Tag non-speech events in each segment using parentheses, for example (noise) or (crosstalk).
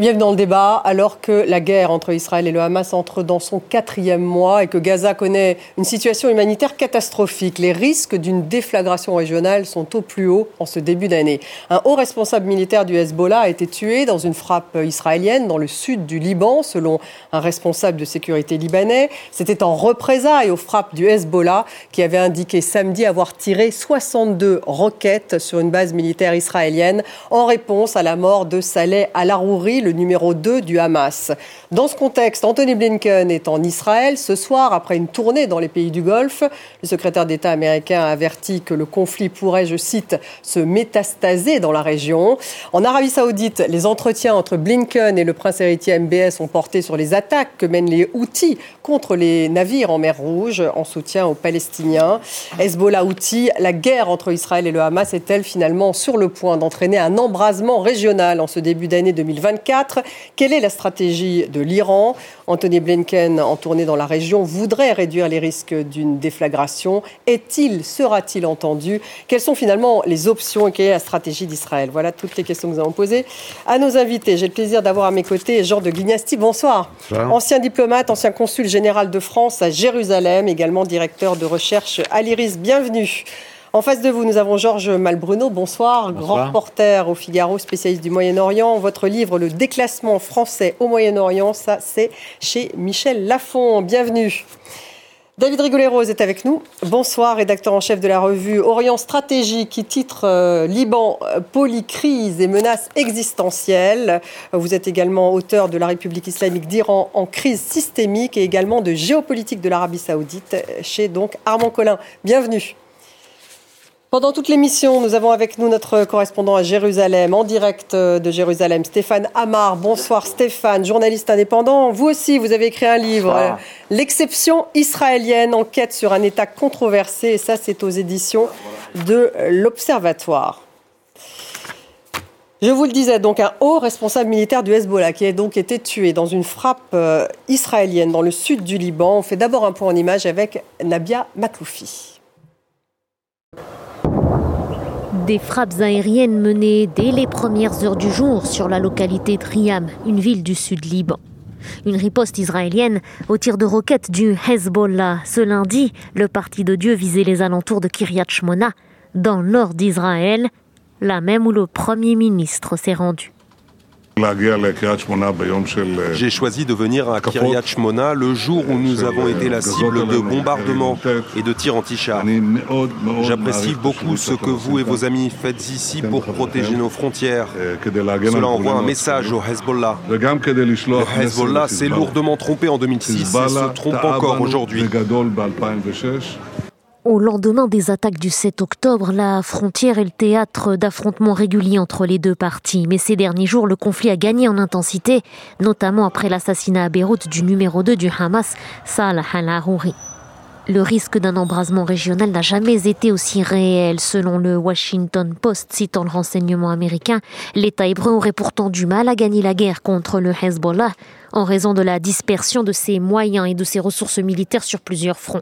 Bienvenue dans le débat. Alors que la guerre entre Israël et le Hamas entre dans son quatrième mois et que Gaza connaît une situation humanitaire catastrophique, les risques d'une déflagration régionale sont au plus haut en ce début d'année. Un haut responsable militaire du Hezbollah a été tué dans une frappe israélienne dans le sud du Liban, selon un responsable de sécurité libanais. C'était en représailles aux frappes du Hezbollah qui avait indiqué samedi avoir tiré 62 roquettes sur une base militaire israélienne en réponse à la mort de Saleh al-Arouri, numéro 2 du Hamas. Dans ce contexte, Anthony Blinken est en Israël ce soir après une tournée dans les pays du Golfe. Le secrétaire d'État américain a averti que le conflit pourrait, je cite, se métastaser dans la région. En Arabie saoudite, les entretiens entre Blinken et le prince héritier MBS ont porté sur les attaques que mènent les Houthis contre les navires en mer Rouge en soutien aux Palestiniens. Hezbollah Houthi, la guerre entre Israël et le Hamas est-elle finalement sur le point d'entraîner un embrasement régional en ce début d'année 2024 quelle est la stratégie de l'Iran? Anthony Blinken, en tournée dans la région, voudrait réduire les risques d'une déflagration. Est-il, sera-t-il entendu? Quelles sont finalement les options? Et quelle est la stratégie d'Israël? Voilà toutes les questions que nous avons posées à nos invités. J'ai le plaisir d'avoir à mes côtés Jean de Guignasti. Bonsoir. Ancien diplomate, ancien consul général de France à Jérusalem, également directeur de recherche à l'IRIS. Bienvenue. En face de vous, nous avons Georges Malbruno. Bonsoir, grand reporter au Figaro, spécialiste du Moyen-Orient. Votre livre, Le déclassement français au Moyen-Orient, ça c'est chez Michel Lafon. Bienvenue. David Rigoleros est avec nous. Bonsoir, rédacteur en chef de la revue Orient Stratégie qui titre euh, Liban, euh, polycrise et menaces existentielles. Vous êtes également auteur de La République islamique d'Iran en crise systémique et également de géopolitique de l'Arabie saoudite chez donc Armand Collin. Bienvenue. Pendant toute l'émission, nous avons avec nous notre correspondant à Jérusalem, en direct euh, de Jérusalem, Stéphane Amar. Bonsoir Stéphane, journaliste indépendant. Vous aussi, vous avez écrit un livre, euh, L'exception israélienne, enquête sur un État controversé. Et ça, c'est aux éditions de l'Observatoire. Je vous le disais, donc un haut responsable militaire du Hezbollah qui a donc été tué dans une frappe euh, israélienne dans le sud du Liban. On fait d'abord un point en image avec Nabia Makloufi. Des frappes aériennes menées dès les premières heures du jour sur la localité de une ville du sud Liban. Une riposte israélienne au tir de roquettes du Hezbollah. Ce lundi, le parti de Dieu visait les alentours de Kiryat Shmona, dans le nord d'Israël, là même où le Premier ministre s'est rendu. J'ai choisi de venir à Kiryat Shmona le jour où nous avons été la cible de bombardements et de tirs anti-chars. J'apprécie beaucoup ce que vous et vos amis faites ici pour protéger nos frontières. Cela envoie un message au Hezbollah. Le Hezbollah s'est lourdement trompé en 2006 et se trompe encore aujourd'hui. Au lendemain des attaques du 7 octobre, la frontière est le théâtre d'affrontements réguliers entre les deux parties. Mais ces derniers jours, le conflit a gagné en intensité, notamment après l'assassinat à Beyrouth du numéro 2 du Hamas, Salah al-Arouri. Le risque d'un embrasement régional n'a jamais été aussi réel. Selon le Washington Post, citant le renseignement américain, l'État hébreu aurait pourtant du mal à gagner la guerre contre le Hezbollah en raison de la dispersion de ses moyens et de ses ressources militaires sur plusieurs fronts.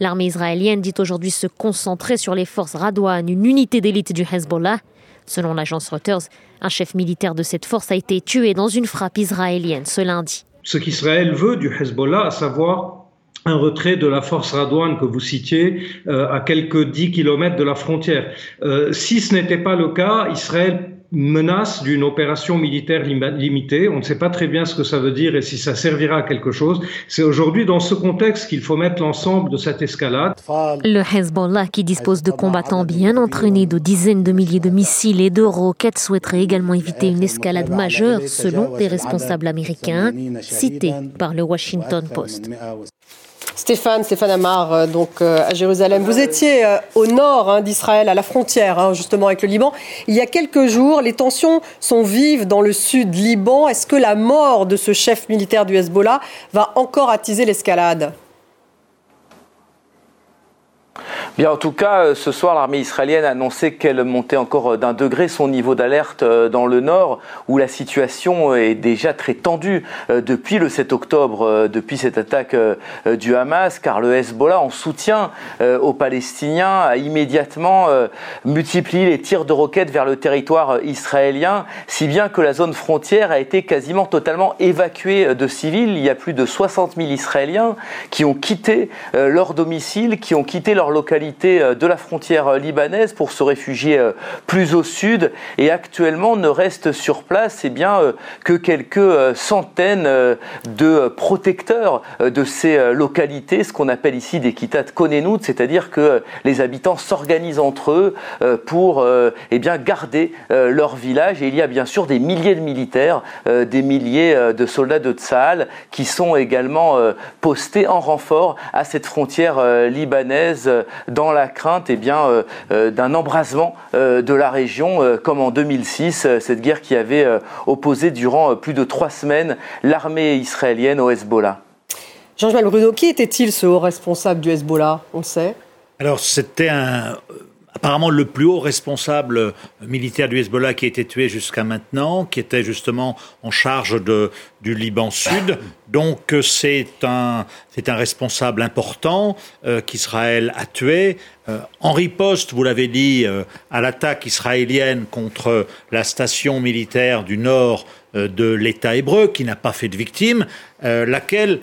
L'armée israélienne dit aujourd'hui se concentrer sur les forces Radwan, une unité d'élite du Hezbollah. Selon l'agence Reuters, un chef militaire de cette force a été tué dans une frappe israélienne ce lundi. Ce qu'Israël veut du Hezbollah, à savoir un retrait de la force Radwan que vous citiez euh, à quelques dix kilomètres de la frontière. Euh, si ce n'était pas le cas, Israël menace d'une opération militaire limitée. On ne sait pas très bien ce que ça veut dire et si ça servira à quelque chose. C'est aujourd'hui dans ce contexte qu'il faut mettre l'ensemble de cette escalade. Le Hezbollah, qui dispose de combattants bien entraînés, de dizaines de milliers de missiles et de roquettes, souhaiterait également éviter une escalade majeure, selon des responsables américains, cités par le Washington Post. Stéphane, Stéphane Amar, euh, donc euh, à Jérusalem. Vous étiez euh, au nord hein, d'Israël, à la frontière hein, justement avec le Liban. Il y a quelques jours, les tensions sont vives dans le sud Liban. Est-ce que la mort de ce chef militaire du Hezbollah va encore attiser l'escalade? Bien, en tout cas, euh, ce soir, l'armée israélienne a annoncé qu'elle montait encore euh, d'un degré son niveau d'alerte euh, dans le nord, où la situation est déjà très tendue depuis le 7 octobre, depuis cette attaque du Hamas, car le Hezbollah, en soutien aux Palestiniens, a immédiatement multiplié les tirs de roquettes vers le territoire israélien, si bien que la zone frontière a été quasiment totalement évacuée de civils. Il y a plus de 60 000 Israéliens qui ont quitté leur domicile, qui ont quitté leur localité euh, de la frontière euh, libanaise pour se réfugier euh, plus au sud. Et actuellement ne reste sur place eh bien, que quelques centaines de protecteurs de ces localités, ce qu'on appelle ici des kitat konenout, c'est-à-dire que les habitants s'organisent entre eux pour eh bien, garder leur village. Et il y a bien sûr des milliers de militaires, des milliers de soldats de Tsahal qui sont également postés en renfort à cette frontière libanaise dans la crainte eh bien, euh, euh, d'un embrasement euh, de la région, comme en 2006, cette guerre qui avait opposé durant plus de trois semaines l'armée israélienne au Hezbollah. Jean-Joël Bruno, qui était-il ce haut responsable du Hezbollah? On le sait Alors, c'était un apparemment le plus haut responsable militaire du Hezbollah qui a été tué jusqu'à maintenant, qui était justement en charge du Liban Sud. Donc c'est un, c'est un responsable important euh, qu'Israël a tué. Euh, en vous l'avez dit, euh, à l'attaque israélienne contre la station militaire du nord euh, de l'État hébreu, qui n'a pas fait de victimes, euh, laquelle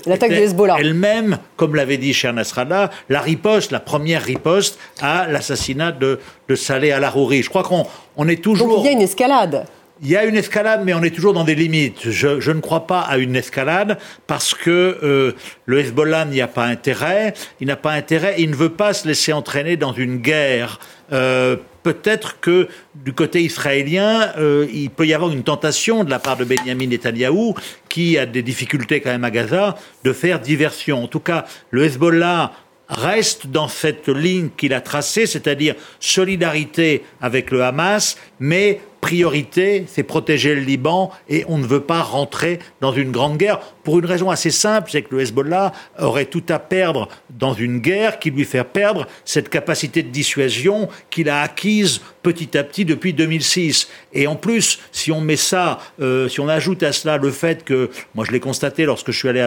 elle-même, comme l'avait dit Cher Nasrallah, la riposte, la première riposte à l'assassinat de, de Saleh al-Arouri. Je crois qu'on on est toujours... Donc il y a une escalade il y a une escalade, mais on est toujours dans des limites. Je, ne crois pas à une escalade parce que euh, le Hezbollah n'y a pas intérêt. Il n'a pas intérêt. Il ne veut pas se laisser entraîner dans une guerre. Euh, peut-être que du côté israélien, euh, il peut y avoir une tentation de la part de Benjamin Netanyahou, qui a des difficultés quand même à Gaza, de faire diversion. En tout cas, le Hezbollah reste dans cette ligne qu'il a tracée, c'est-à-dire solidarité avec le Hamas, mais priorité, c'est protéger le Liban et on ne veut pas rentrer dans une grande guerre pour une raison assez simple, c'est que le Hezbollah aurait tout à perdre dans une guerre qui lui fait perdre cette capacité de dissuasion qu'il a acquise petit à petit depuis 2006. Et en plus, si on met ça, euh, si on ajoute à cela le fait que, moi je l'ai constaté lorsque je suis allé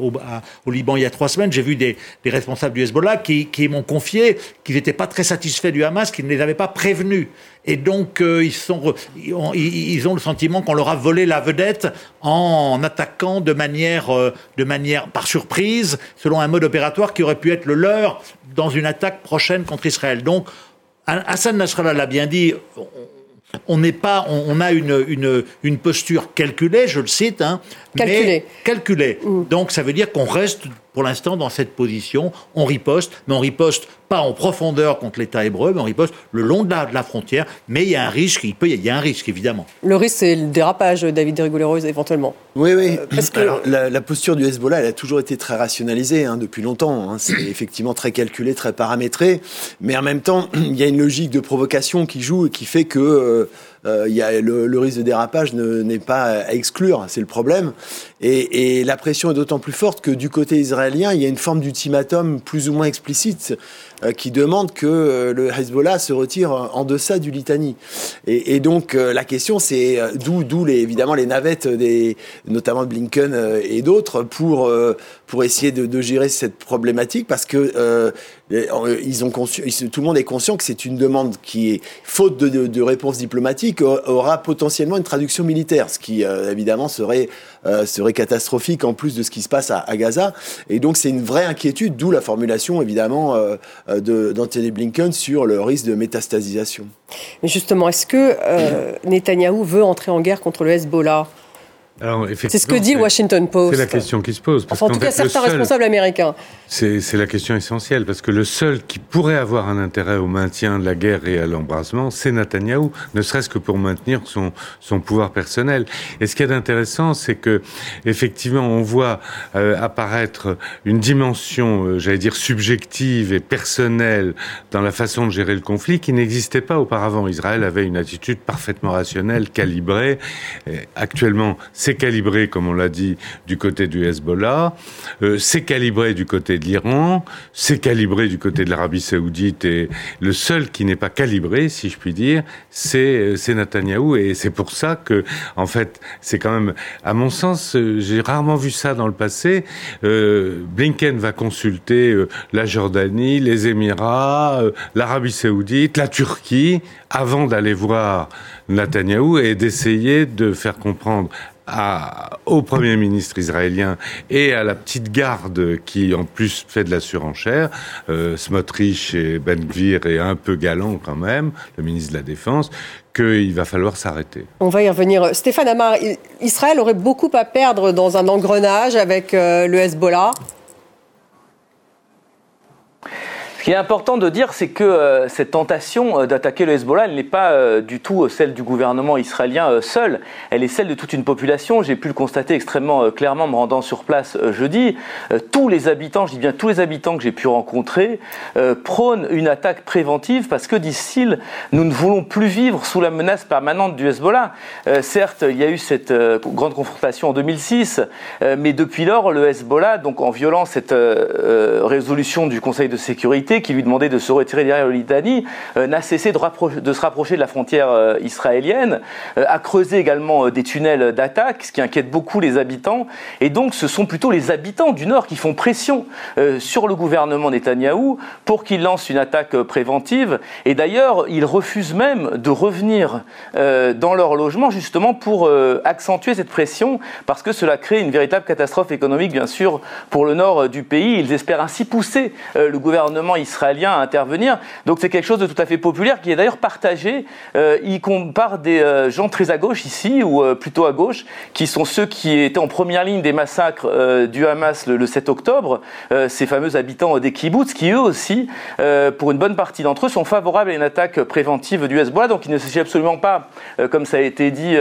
au, Liban il y a trois semaines, j'ai vu des, responsables du Hezbollah qui, qui m'ont confié qu'ils n'étaient pas très satisfaits du Hamas, qu'ils ne les avaient pas prévenus. Et donc, euh, ils, sont, ils ont le sentiment qu'on leur a volé la vedette en attaquant de manière, euh, de manière par surprise, selon un mode opératoire qui aurait pu être le leur dans une attaque prochaine contre Israël. Donc, Hassan Nasrallah l'a bien dit, on n'est pas, on, a une, une, une, posture calculée, je le cite, hein, calculée. calculée. Mmh. Donc ça veut dire qu'on reste pour l'instant dans cette position. On riposte, mais on riposte pas en profondeur contre l'État hébreu, mais on riposte le long de la, frontière. Mais il y a un risque, il peut, il y a un risque évidemment. Le risque, c'est le dérapage, David Rigoleros, éventuellement. Oui, oui. Euh, parce que... la, posture du Hezbollah, elle a toujours été très rationalisée hein, depuis longtemps. Hein. C'est (coughs) effectivement très calculé, très paramétré. Mais en même temps, (clears throat) il y a une logique de provocation qui joue et qui fait que euh, euh, y a le, risque de dérapage n'est pas à exclure, c'est le problème. Et, et la pression est d'autant plus forte que du côté israélien, il y a une forme d'ultimatum plus ou moins explicite euh, qui demande que euh, le Hezbollah se retire en deçà du Litanie. Et, et donc euh, la question, c'est d'où, d'où les, évidemment les navettes, des, notamment de Blinken et d'autres, pour pour essayer de, gérer cette problématique, parce que ils ont tout le monde est conscient que c'est une demande qui est faute de, réponse diplomatique aura potentiellement une traduction militaire, ce qui évidemment serait serait catastrophique en plus de ce qui se passe à, à Gaza. Et donc c'est une vraie inquiétude, d'où la formulation évidemment euh, d'Anthony Blinken sur le risque de métastasisation. Mais justement, est-ce que euh, Netanyahou veut entrer en guerre contre le Hezbollah? C'est ce que dit le Washington Post. C'est la question qui se pose. en tout cas, certains responsables américains. C'est la question essentielle, parce que le seul qui pourrait avoir un intérêt au maintien de la guerre et à l'embrasement, c'est Netanyahou, ne serait-ce que pour maintenir son, son pouvoir personnel. Et ce qui est intéressant, c'est que effectivement, on voit euh, apparaître une dimension, euh, j'allais dire, subjective et personnelle dans la façon de gérer le conflit qui n'existait pas auparavant. Israël avait une attitude parfaitement rationnelle, calibrée. actuellement, c'est calibré, comme on l'a dit, du côté du Hezbollah, euh, c'est calibré du côté de l'Iran, c'est calibré du côté de l'Arabie saoudite, et le seul qui n'est pas calibré, si je puis dire, c'est c'est Netanyahou, et c'est pour ça que, en fait, c'est quand même, à mon sens, j'ai rarement vu ça dans le passé. Blinken va consulter la Jordanie, les Émirats, l'Arabie saoudite, la Turquie, avant d'aller voir Netanyahou et d'essayer de faire comprendre au Premier ministre israélien et à la petite garde qui en plus fait de la surenchère, euh, Smotrich et Ben Gvir est un peu galant quand même, le ministre de la Défense, qu'il va falloir s'arrêter. On va y revenir. Stéphane Amar, Israël aurait beaucoup à perdre dans un engrenage avec euh, le Hezbollah Ce qui est important de dire, c'est que euh, cette tentation euh, d'attaquer le Hezbollah, elle n'est pas euh, du tout celle du gouvernement israélien seul, elle est celle de toute une population. J'ai pu le constater extrêmement clairement en me rendant sur place jeudi. tous les habitants, je dis bien tous les habitants que j'ai pu rencontrer, prônent une attaque préventive parce que, disent-ils, nous ne voulons plus vivre sous la menace permanente du Hezbollah. certes, il y a eu cette grande confrontation en 2006, mais depuis lors, le Hezbollah, donc en violant cette résolution du Conseil de sécurité, qui lui demandait de se retirer derrière le Litanie, euh, n'a cessé de, se rapprocher de la frontière euh, israélienne, euh, a creusé également des tunnels d'attaque, ce qui inquiète beaucoup les habitants. Et donc, ce sont plutôt les habitants du Nord qui font pression sur le gouvernement Netanyahou pour qu'il lance une attaque préventive. Et d'ailleurs, ils refusent même de revenir dans leur logement justement pour accentuer cette pression, parce que cela crée une véritable catastrophe économique, bien sûr, pour le nord du pays. Ils espèrent ainsi pousser le gouvernement israélien à intervenir. Donc c'est quelque chose de tout à fait populaire qui est d'ailleurs partagé, euh, des euh, gens très à gauche ici, ou euh, plutôt à gauche, qui sont ceux qui étaient en première ligne des massacres euh, du Hamas le, 7 octobre, ces fameux habitants des kibbutz, qui eux aussi, pour une bonne partie d'entre eux, sont favorables à une attaque préventive du Hezbollah. Donc il ne s'agit absolument pas, comme ça a été dit,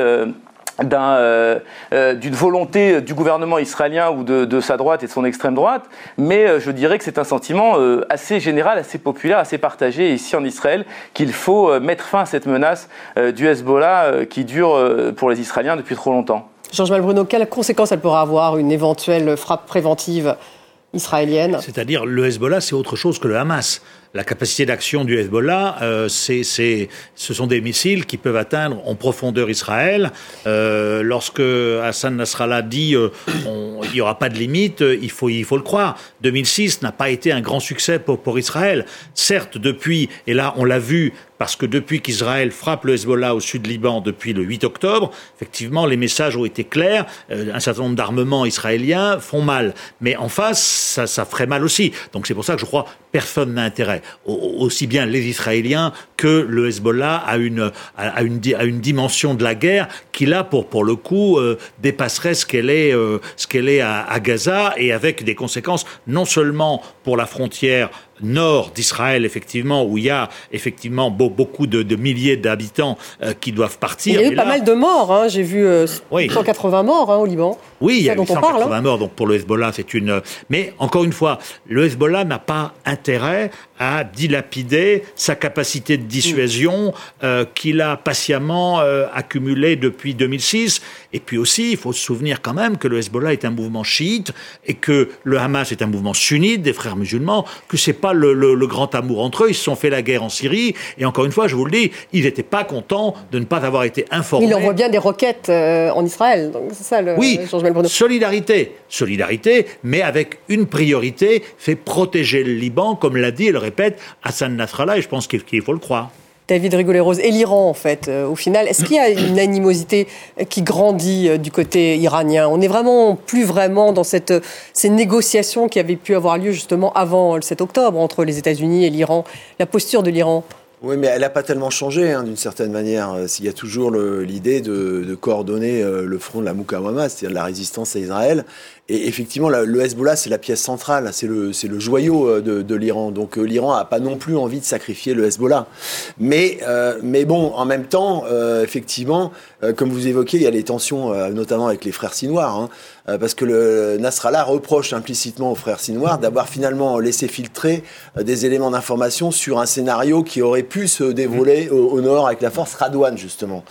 euh, euh, d'une volonté du gouvernement israélien ou de, sa droite et de son extrême droite, mais euh, je dirais que c'est un sentiment assez général, assez populaire, assez partagé ici en Israël qu'il faut mettre fin à cette menace du Hezbollah qui dure pour les Israéliens depuis trop longtemps. Georges Malbruno, quelles conséquences elle pourra avoir une éventuelle frappe préventive israélienne? C'est-à-dire le Hezbollah, c'est autre chose que le Hamas la capacité d'action du Hezbollah, euh, c'est, ce sont des missiles qui peuvent atteindre en profondeur Israël. Euh, lorsque Hassan Nasrallah dit euh, il n'y aura pas de limite, il faut, il faut le croire. 2006 n'a pas été un grand succès pour, pour Israël. Certes, depuis, et là on l'a vu, parce que depuis qu'Israël frappe le Hezbollah au sud Liban depuis le 8 octobre, effectivement, les messages ont été clairs. un certain nombre d'armements israéliens font mal. Mais en face, ça, ça ferait mal aussi. Donc c'est pour ça que je crois personne n'a intérêt, aussi bien les Israéliens que le Hezbollah, à une, à une, à une dimension de la guerre qui, là, pour, pour le coup, euh, dépasserait ce qu'elle est, euh, ce qu'elle est à Gaza et avec des conséquences non seulement pour la frontière nord d'Israël, effectivement, où il y a effectivement beaucoup de, milliers d'habitants euh, qui doivent partir. Il y a eu pas mal de morts, hein. j'ai vu 180 morts hein, au Liban. Oui, il y a eu 180 hein. morts, donc pour le Hezbollah, c'est une... Mais encore une fois, le Hezbollah n'a pas intérêt à dilapider sa capacité de dissuasion euh, qu'il a patiemment euh, accumulée depuis 2006. Et puis aussi, il faut se souvenir quand même que le Hezbollah est un mouvement chiite et que le Hamas est un mouvement sunnite des frères musulmans, que c'est pas le, le, grand amour entre eux. Ils se sont fait la guerre en Syrie et encore une fois, je vous le dis, ils n'étaient pas contents de ne pas avoir été informés. Il envoie bien des roquettes euh, en Israël, donc c'est ça le. Oui, solidarité, solidarité, mais avec une priorité, c'est protéger le Liban, comme l'a dit, elle répète, Hassan Nasrallah, et je pense qu'il faut le croire. David Rigolet-Rose, et l'Iran, en fait, euh, au final, est-ce qu'il y a une animosité qui grandit euh, du côté iranien? On n'est vraiment plus vraiment dans cette, ces négociations qui avaient pu avoir lieu justement avant le 7 octobre entre les États-Unis et l'Iran. La posture de l'Iran? Oui, mais elle n'a pas tellement changé, hein, d'une certaine manière. Euh, il y a toujours l'idée de, coordonner le front de la Moukawama, c'est-à-dire la résistance à Israël, et effectivement, le Hezbollah, c'est la pièce centrale, c'est le, joyau euh, de, l'Iran. Donc euh, l'Iran n'a pas non plus envie de sacrifier le Hezbollah. Mais, euh, bon, en même temps, effectivement, comme vous évoquez, il y a les tensions, notamment avec les frères sinoirs, hein, parce que le Nasrallah reproche implicitement aux frères sinoirs d'avoir finalement laissé filtrer des éléments d'information sur un scénario qui aurait pu se dévoiler au, nord avec la force Radouane, justement.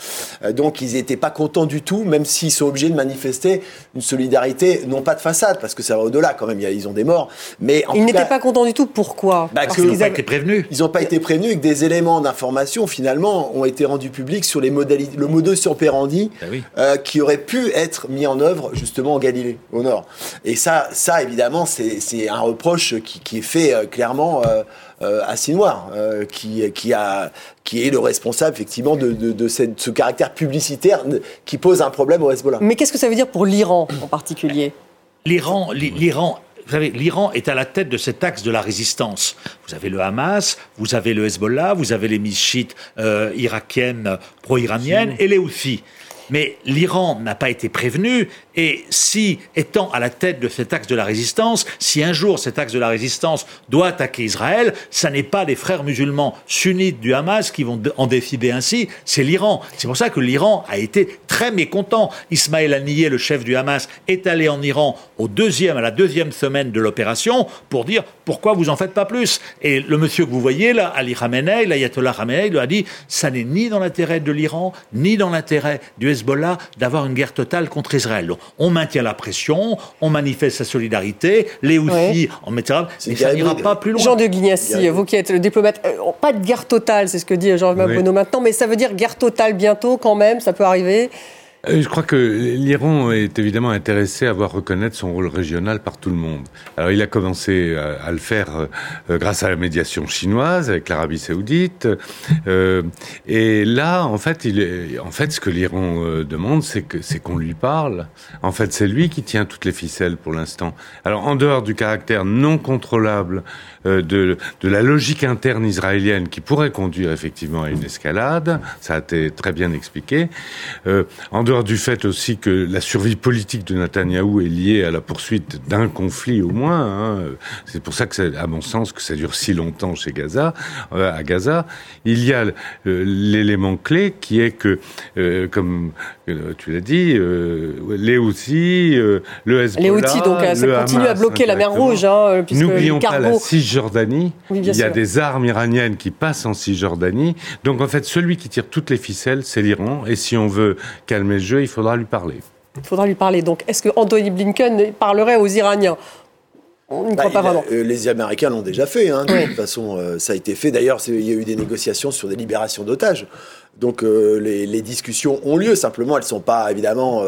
donc ils n'étaient pas contents du tout, même s'ils sont obligés de manifester une solidarité, non pas de façade, parce que ça va au-delà quand même, ils ont des morts, mais Ils n'étaient pas contents du tout, pourquoi? Bah, Parce qu'ils n'ont pas été prévenus. Ils n'ont pas été prévenus et que des éléments d'information, finalement, ont été rendus publics sur les modalités, le modus operandi bah euh, qui aurait pu être mis en œuvre, justement, en Galilée, au nord. Et ça, ça évidemment, c'est un reproche qui, est fait euh, clairement euh, euh, Noir, qui, qui, a, qui est le responsable, effectivement, de, de, ce caractère publicitaire qui pose un problème au Hezbollah. Mais qu'est-ce que ça veut dire pour l'Iran, en particulier? L'Iran, l'Iran vous savez, l'Iran est à la tête de cet axe de la résistance. Vous avez le Hamas, vous avez le Hezbollah, vous avez les milices euh, irakiennes pro-iraniennes et les Houthis. Mais l'Iran n'a pas été prévenu et si, étant à la tête de cet axe de la résistance, si un jour cet axe de la résistance doit attaquer Israël, ça n'est pas les frères musulmans sunnites du Hamas qui vont en décider ainsi, c'est l'Iran. C'est pour ça que l'Iran a été très mécontent. Ismaël Haniyeh, le chef du Hamas, est allé en Iran au deuxième, à la deuxième semaine de l'opération pour dire pourquoi vous en faites pas plus? Et le monsieur que vous voyez là, Ali Khamenei, l'ayatollah Khamenei, lui a dit ça n'est ni dans l'intérêt de l'Iran, ni dans l'intérêt du Hezbollah d'avoir une guerre totale contre Israël. On maintient la pression, on manifeste sa solidarité, les Houthis en mettra, mais ça n'ira pas plus loin. Jean de Guignassi, vous qui êtes le diplomate, euh, pas de guerre totale, c'est ce que dit Jean-Marc oui. maintenant, mais ça veut dire guerre totale bientôt quand même, ça peut arriver. euh, je crois que l'Iran est évidemment intéressé à voir reconnaître son rôle régional par tout le monde. Alors il a commencé à, le faire euh, grâce à la médiation chinoise avec l'Arabie saoudite. Euh, et là, en fait, en fait, ce que l'Iran demande, c'est qu'on lui parle. En fait, c'est lui qui tient toutes les ficelles pour l'instant. Alors en dehors du caractère non contrôlable de, de la logique interne israélienne qui pourrait conduire effectivement à une escalade, ça a été très bien expliqué. en dehors du fait aussi que la survie politique de Netanyahou est liée à la poursuite d'un conflit au moins. Hein. C'est pour ça que, à mon sens, que ça dure si longtemps chez Gaza, euh, à Gaza. Il y a l'élément clé qui est que, euh, comme euh, tu l'as dit, les Houthis, le Hezbollah, les Houthis, donc ça continue à bloquer la mer Rouge, hein, N'oublions pas la Cisjordanie. il y a des armes iraniennes qui passent en Cisjordanie. Donc en fait, celui qui tire toutes les ficelles, c'est l'Iran. Et si on veut calmer jeu, il faudra lui parler. Il faudra lui parler. Donc, est-ce que Anthony Blinken parlerait aux Iraniens? On n'y croit bah, pas vraiment. Euh, les Américains l'ont déjà fait. Hein, de toute façon, euh, ça a été fait. D'ailleurs, il y a eu des négociations sur des libérations d'otages. Donc euh, les, discussions ont lieu. Simplement, elles ne sont pas évidemment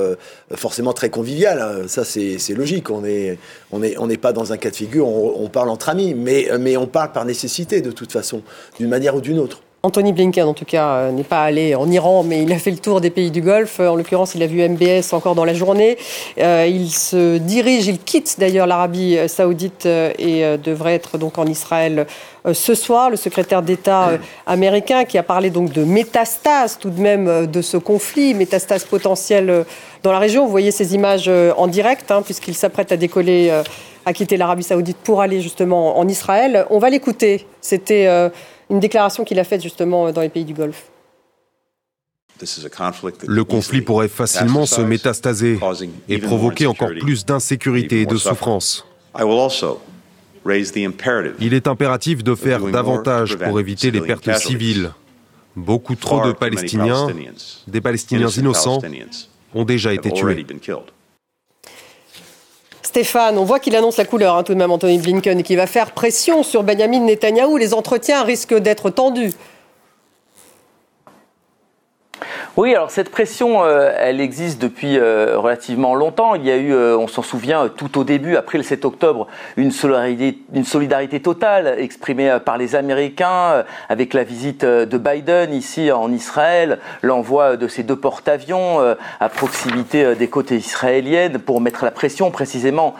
forcément très conviviales. Hein. Ça, c'est logique. On n'est on est, on pas dans un cas de figure. On, on parle entre amis, mais, mais on parle par nécessité de toute façon, d'une manière ou d'une autre. Anthony Blinken, en tout cas, euh, n'est pas allé en Iran, mais il a fait le tour des pays du Golfe. En l'occurrence, il a vu MBS encore dans la journée. Euh, il se dirige, il quitte d'ailleurs l'Arabie saoudite euh, et devrait être donc en Israël ce soir. Le secrétaire d'État américain qui a parlé donc de métastase tout de même de ce conflit, métastase potentielle dans la région. Vous voyez ces images en direct, hein, puisqu'il s'apprête à décoller, à quitter l'Arabie saoudite pour aller justement en Israël. On va l'écouter. C'était une déclaration qu'il a faite justement dans les pays du Golfe. Le conflit pourrait facilement se métastaser et provoquer encore plus d'insécurité et de souffrance. Il est impératif de faire davantage pour éviter les pertes civiles. Beaucoup trop de Palestiniens, des Palestiniens innocents, ont déjà été tués. Stéphane, on voit qu'il annonce la couleur, hein, tout de même, Anthony Blinken, et qu'il va faire pression sur Benjamin Netanyahou. Les entretiens risquent d'être tendus. Oui, alors cette pression, euh, elle existe depuis euh, relativement longtemps. Il y a eu, euh, on s'en souvient, tout au début, après le 7 octobre, une solidarité, totale exprimée par les Américains avec la visite de Biden ici en Israël, l'envoi de ces deux porte-avions à proximité des côtes israéliennes pour mettre la pression précisément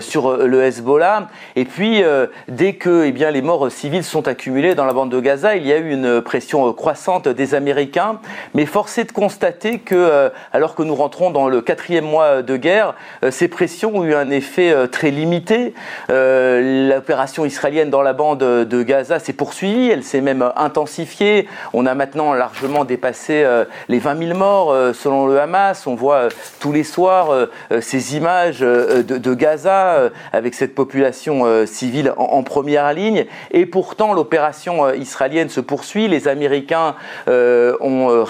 sur le Hezbollah. Et puis, dès que eh bien, les morts civiles sont accumulés dans la bande de Gaza, il y a eu une pression croissante des Américains, mais fort force est de constater que, alors que nous rentrons dans le quatrième mois de guerre, ces pressions ont eu un effet très limité. L'opération israélienne dans la bande de Gaza s'est poursuivie, elle s'est même intensifiée. On a maintenant largement dépassé les 20 000 morts selon le Hamas. On voit tous les soirs ces images de, Gaza avec cette population civile en première ligne. Et pourtant, l'opération israélienne se poursuit. Les Américains euh, ont euh,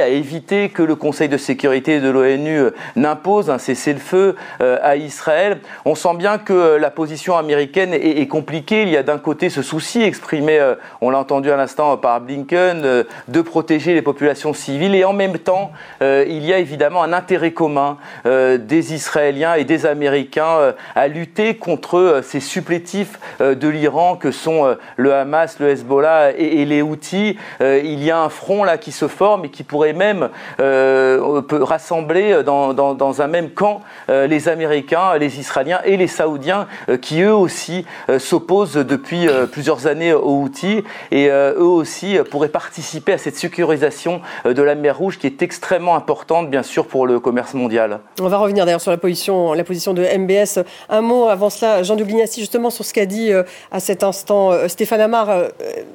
à éviter que le Conseil de sécurité de l'ONU euh, n'impose un cessez-le-feu à Israël. On sent bien que la position américaine est, compliquée. Il y a d'un côté ce souci exprimé, on l'a entendu à l'instant par Blinken, de protéger les populations civiles et en même temps, il y a évidemment un intérêt commun des Israéliens et des Américains à lutter contre ces supplétifs de l'Iran que sont le Hamas, le Hezbollah et, les Houthis. il y a un front là qui se forme et qui pourrait même euh, rassembler dans, un même camp euh, les Américains, les Israéliens et les Saoudiens euh, qui eux aussi s'opposent depuis plusieurs années aux Houthis et eux aussi pourraient participer à cette sécurisation de la mer Rouge qui est extrêmement importante bien sûr pour le commerce mondial. On va revenir d'ailleurs sur la position, la position de MBS. Un mot avant cela, Jean Duglignassi, justement sur ce qu'a dit à cet instant Stéphane Amar,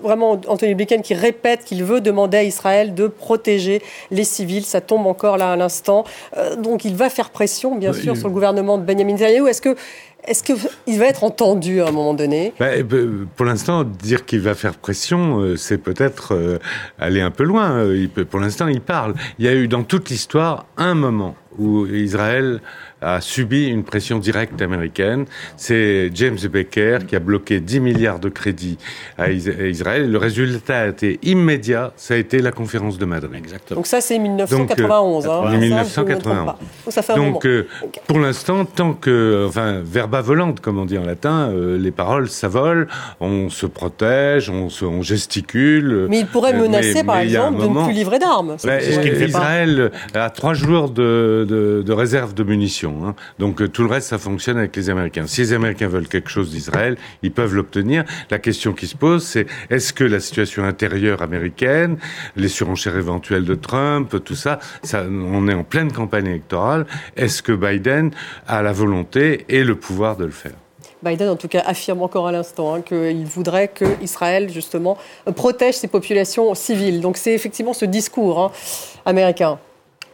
vraiment Anthony Blinken qui répète qu'il veut demander à Israël de protéger les civils. Ça tombe encore là à l'instant. Euh, donc il va faire pression, bien sûr, sur le gouvernement de Benjamin Netanyahu. Est-ce que est-ce qu'il va être entendu à un moment donné? Bah, Pour l'instant, dire qu'il va faire pression, euh, c'est peut-être euh, aller un peu loin. Il peut, pour l'instant, il parle. Il y a eu dans toute l'histoire un moment où Israël a subi une pression directe américaine. C'est James Baker qui a bloqué 10 milliards de crédits à Israël. Le résultat a été immédiat, ça a été la conférence de Madrid. Exactement. Donc ça, c'est 1991. Donc, hein, 1991. Donc ça fait un Donc euh, pour l'instant, tant que, enfin, verba volante, comme on dit en latin, euh, les paroles, ça vole, on se protège, on, se, on gesticule. Mais il pourrait euh, menacer, par exemple, de ne plus livrer d'armes. Bah, Israël a trois jours de, de, de réserve de munitions. Hein. Donc euh, tout le reste, ça fonctionne avec les Américains. Si les Américains veulent quelque chose d'Israël, ils peuvent l'obtenir. La question qui se pose, c'est est-ce que la situation intérieure américaine, les surenchères éventuelles de Trump, tout ça, ça on est en pleine campagne électorale, est-ce que Biden a la volonté et le pouvoir de le faire? Biden, en tout cas, affirme encore à l'instant hein, qu'il voudrait que Israël, justement, protège ses populations civiles. Donc c'est effectivement ce discours hein, américain.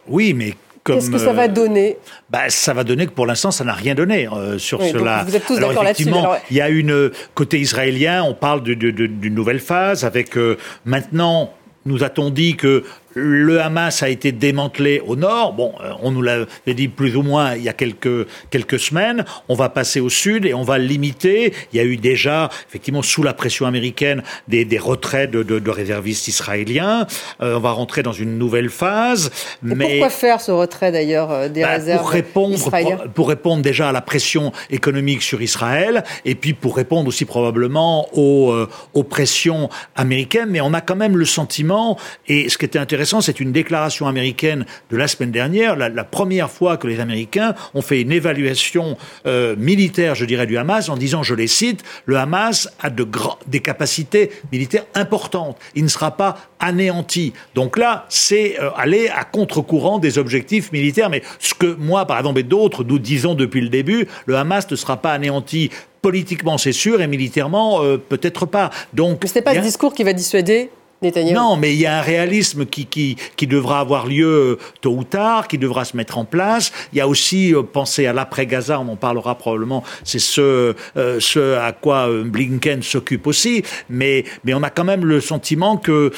Oui, mais Qu'est-ce que ça va euh, donner bah, Ça va donner que pour l'instant, ça n'a rien donné euh, sur cela. Vous êtes tous d'accord là-dessus. Il y a une côté israélien, on parle d'une nouvelle phase avec euh, maintenant nous a-t-on dit que le Hamas a été démantelé au nord. Bon, euh, on nous l'avait dit plus ou moins il y a quelques, quelques semaines. On va passer au sud et on va limiter. Il y a eu déjà, effectivement, sous la pression américaine, des, des retraits de, de, de réservistes israéliens. Euh, on va rentrer dans une nouvelle phase. mais pourquoi faire ce retrait d'ailleurs euh, des bah, réserves pour répondre, pour, pour, répondre déjà à la pression économique sur Israël et puis pour répondre aussi probablement aux, aux pressions américaines. Mais on a quand même le sentiment, et ce qui était intéressant, c'est une déclaration américaine de la semaine dernière, la, première fois que les Américains ont fait une évaluation euh, militaire, je dirais, du Hamas, en disant, je les cite, le Hamas a de des capacités militaires importantes. Il ne sera pas anéanti. Donc là, c'est euh, aller à contre-courant des objectifs militaires. Mais ce que moi, par exemple, et d'autres, nous disons depuis le début, le Hamas ne sera pas anéanti politiquement, c'est sûr, et militairement, euh, peut-être pas. Donc, ce n'est pas ce discours qui va dissuader non, mais il y a un réalisme qui, qui, qui, devra avoir lieu euh, tôt ou tard, qui devra se mettre en place. Il y a aussi, euh, penser à l'après-Gaza, on en parlera probablement, c'est ce, euh, ce à quoi Blinken s'occupe aussi, mais, mais on a quand même le sentiment que,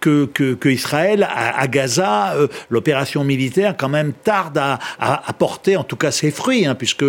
que, que, Israël, à, Gaza, l'opération militaire quand même tarde à, à, porter en tout cas ses fruits, hein, puisque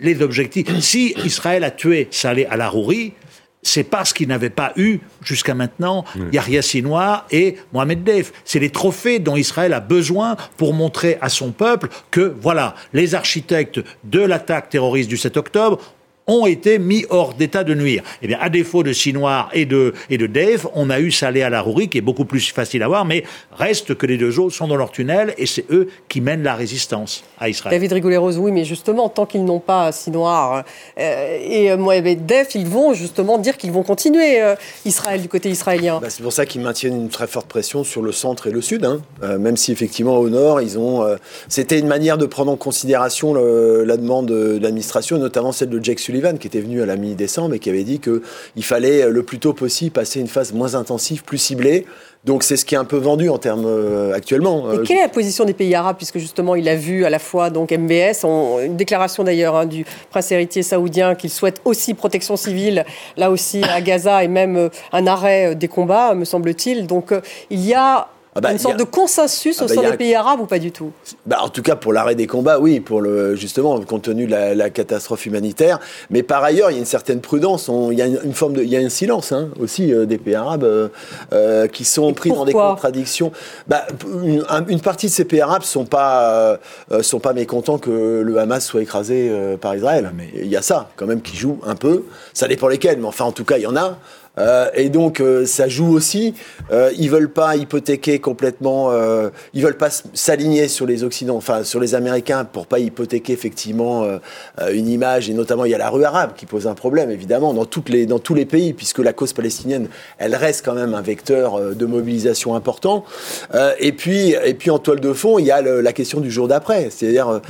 les objectifs, si Israël a tué Saleh al-Arouri, c'est parce qu'il n'avait pas eu, jusqu'à maintenant, Yahya Sinoir et Mohamed Def. C'est les trophées dont Israël a besoin pour montrer à son peuple que, voilà, les architectes de l'attaque terroriste du 7 octobre ont été mis hors d'état de nuire. Eh bien, à défaut de Sinoir et de, et de Dave, on a eu Salé à la Rourie, qui est beaucoup plus facile à voir, mais reste que les deux autres sont dans leur tunnel et c'est eux qui mènent la résistance à Israël. David Rigoulet-Rose, oui, mais justement, tant qu'ils n'ont pas Sinoir euh, et euh, Mohamed Def, ils vont justement dire qu'ils vont continuer euh, Israël du côté israélien. Bah, c'est pour ça qu'ils maintiennent une très forte pression sur le centre et le sud, hein. même si effectivement au nord, ils ont. C'était une manière de prendre en considération la demande de l'administration, notamment celle de Jake Sullivan, qui était venu à la mi-décembre et qui avait dit qu'il fallait le plus tôt possible passer une phase moins intensive, plus ciblée. Donc c'est ce qui est un peu vendu en termes euh, actuellement. Et euh, quelle est la position des pays arabes puisque justement il a vu à la fois donc MBS, une déclaration d'ailleurs hein, du prince héritier saoudien qu'il souhaite aussi protection civile là aussi à Gaza et même euh, un arrêt des combats me semble-t-il. Donc il y a ah bah, une sorte de consensus ah au bah, sein des pays arabes ou pas du tout? Bah, En tout cas, pour l'arrêt des combats, oui, pour le, justement, compte tenu de la, catastrophe humanitaire. Mais par ailleurs, il y a une certaine prudence. il, y a une, forme de, il y a un silence hein, aussi euh, des pays arabes euh, euh, qui sont pris dans des contradictions. Bah, une, partie de ces pays arabes sont pas, sont pas mécontents que le Hamas soit écrasé par Israël. Mais il y a ça, quand même, qui joue un peu. Ça dépend lesquels, mais enfin, en tout cas, il y en a. Euh, et donc euh, ça joue aussi. Euh, ils veulent pas hypothéquer complètement. Euh, ils veulent pas s'aligner sur les Occidentaux, enfin sur les Américains, pour pas hypothéquer effectivement une image. Et notamment, il y a la rue arabe qui pose un problème évidemment dans toutes les dans tous les pays, puisque la cause palestinienne, elle reste quand même un vecteur de mobilisation important. et puis et puis en toile de fond, il y a la question du jour d'après, c'est-à-dire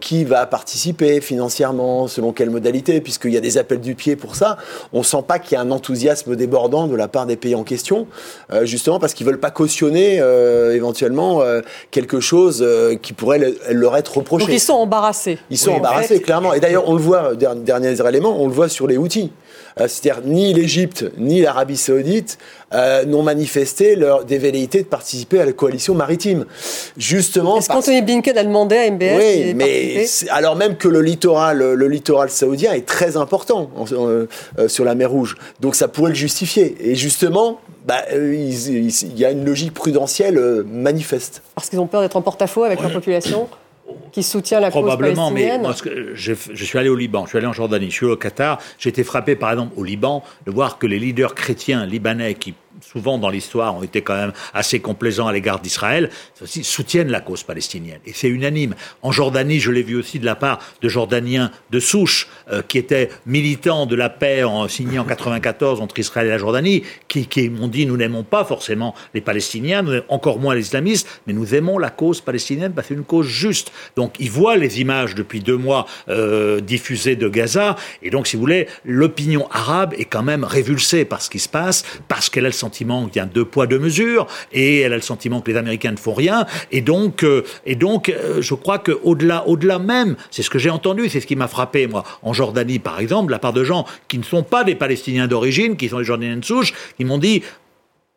qui va participer financièrement, selon quelle modalité, puisqu'il y a des appels du pied pour ça. On sent pas qu'il y a un enthousiasme enthousiasme débordant de la part des pays en question, euh, justement parce qu'ils veulent pas cautionner euh, éventuellement euh, quelque chose qui pourrait leur être reproché. Donc ils sont embarrassés. Ils sont embarrassés, clairement. Et d'ailleurs, on le voit, dernier élément, on le voit sur les outils. C'est-à-dire ni l'Égypte ni l'Arabie saoudite n'ont manifesté leur des velléités de participer à la coalition maritime. Justement. Est-ce qu'Anthony Blinken a demandé à MBS Oui, mais alors même que le littoral, le littoral saoudien est très important sur la mer Rouge. Donc ça pourrait le justifier. Et justement, bah, euh, il, y a une logique prudentielle euh, manifeste. Parce qu'ils ont peur d'être en porte-à-faux avec leur population qui soutient la cause Probablement, mais moi, je, je, suis allé au Liban, je suis allé en Jordanie, je suis allé au Qatar. J'ai été frappé, par exemple, au Liban, de voir que les leaders chrétiens libanais qui souvent dans l'histoire ont été quand même assez complaisants à l'égard d'Israël, soutiennent la cause palestinienne. Et c'est unanime. En Jordanie, je l'ai vu aussi de la part de Jordaniens de souche, euh, qui étaient militants de la paix en, signée en 94 entre Israël et la Jordanie, qui, m'ont dit nous n'aimons pas forcément les Palestiniens, encore moins les islamistes, mais nous aimons la cause palestinienne parce que c'est une cause juste. Donc ils voient les images depuis deux mois euh, diffusées de Gaza, et donc si vous voulez, l'opinion arabe est quand même révulsée par ce qui se passe, parce qu'elle sentiment qu'il y a deux poids, deux mesures, et elle a le sentiment que les Américains ne font rien. Et donc, euh, et donc euh, je crois qu'au-delà au-delà même, c'est ce que j'ai entendu, c'est ce qui m'a frappé, moi, en Jordanie, par exemple, la part de gens qui ne sont pas des Palestiniens d'origine, qui sont des Jordaniens de souche, qui m'ont dit